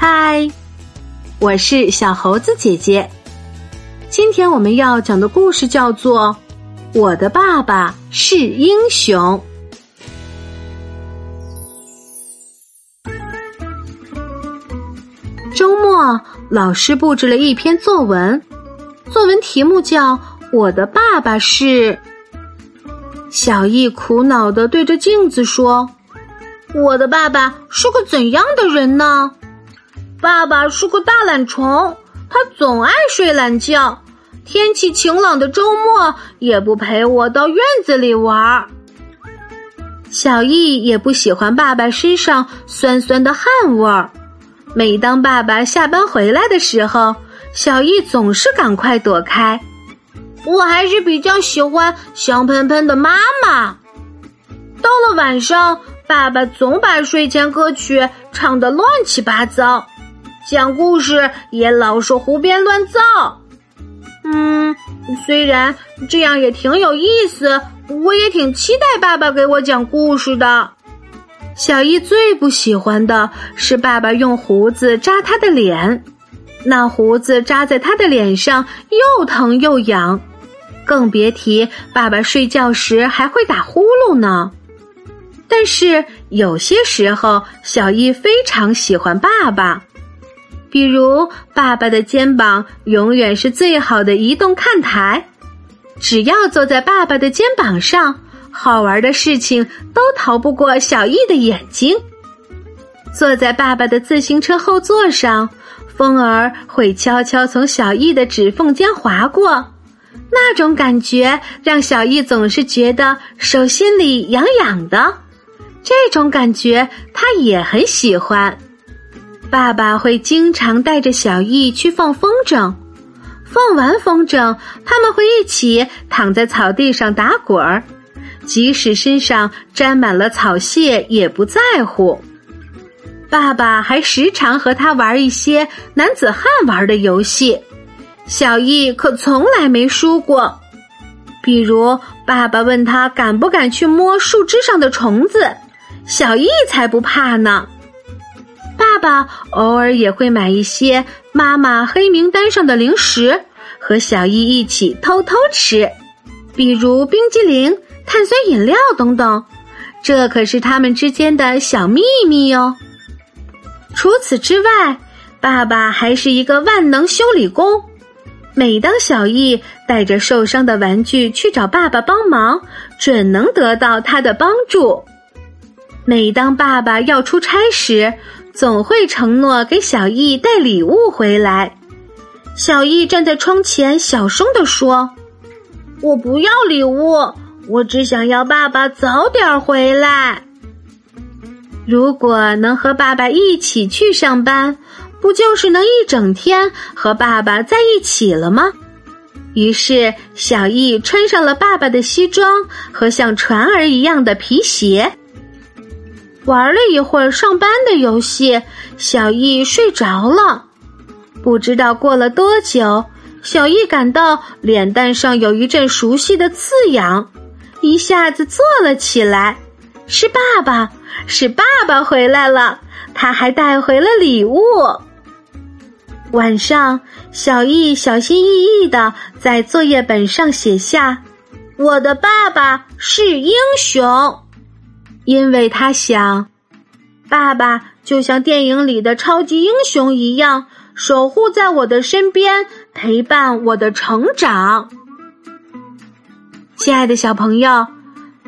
嗨，我是小猴子姐姐。今天我们要讲的故事叫做《我的爸爸是英雄》。周末，老师布置了一篇作文，作文题目叫《我的爸爸是》。小易苦恼的对着镜子说：“我的爸爸是个怎样的人呢？爸爸是个大懒虫，他总爱睡懒觉，天气晴朗的周末也不陪我到院子里玩。”小易也不喜欢爸爸身上酸酸的汗味儿。每当爸爸下班回来的时候，小易总是赶快躲开。我还是比较喜欢香喷喷的妈妈。到了晚上，爸爸总把睡前歌曲唱得乱七八糟，讲故事也老是胡编乱造。嗯，虽然这样也挺有意思，我也挺期待爸爸给我讲故事的。小易最不喜欢的是爸爸用胡子扎他的脸，那胡子扎在他的脸上又疼又痒，更别提爸爸睡觉时还会打呼噜呢。但是有些时候，小易非常喜欢爸爸，比如爸爸的肩膀永远是最好的移动看台，只要坐在爸爸的肩膀上。好玩的事情都逃不过小易的眼睛。坐在爸爸的自行车后座上，风儿会悄悄从小易的指缝间划过，那种感觉让小易总是觉得手心里痒痒的。这种感觉他也很喜欢。爸爸会经常带着小易去放风筝，放完风筝，他们会一起躺在草地上打滚儿。即使身上沾满了草屑，也不在乎。爸爸还时常和他玩一些男子汉玩的游戏，小易可从来没输过。比如，爸爸问他敢不敢去摸树枝上的虫子，小易才不怕呢。爸爸偶尔也会买一些妈妈黑名单上的零食，和小易一起偷偷吃，比如冰激凌。碳酸饮料等等，这可是他们之间的小秘密哟。除此之外，爸爸还是一个万能修理工。每当小易带着受伤的玩具去找爸爸帮忙，准能得到他的帮助。每当爸爸要出差时，总会承诺给小易带礼物回来。小易站在窗前，小声地说：“我不要礼物。”我只想要爸爸早点回来。如果能和爸爸一起去上班，不就是能一整天和爸爸在一起了吗？于是，小易穿上了爸爸的西装和像船儿一样的皮鞋。玩了一会儿上班的游戏，小易睡着了。不知道过了多久，小易感到脸蛋上有一阵熟悉的刺痒。一下子坐了起来，是爸爸，是爸爸回来了，他还带回了礼物。晚上，小易小心翼翼的在作业本上写下：“我的爸爸是英雄。”因为他想，爸爸就像电影里的超级英雄一样，守护在我的身边，陪伴我的成长。亲爱的小朋友，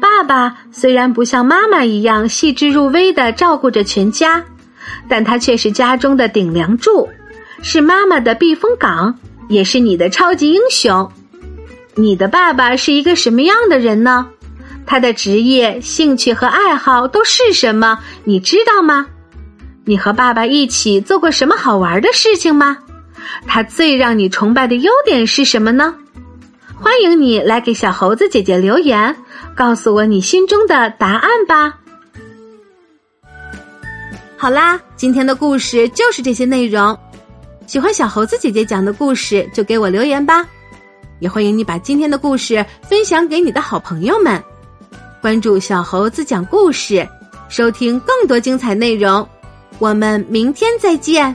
爸爸虽然不像妈妈一样细致入微的照顾着全家，但他却是家中的顶梁柱，是妈妈的避风港，也是你的超级英雄。你的爸爸是一个什么样的人呢？他的职业、兴趣和爱好都是什么？你知道吗？你和爸爸一起做过什么好玩的事情吗？他最让你崇拜的优点是什么呢？欢迎你来给小猴子姐姐留言，告诉我你心中的答案吧。好啦，今天的故事就是这些内容。喜欢小猴子姐姐讲的故事，就给我留言吧。也欢迎你把今天的故事分享给你的好朋友们。关注小猴子讲故事，收听更多精彩内容。我们明天再见。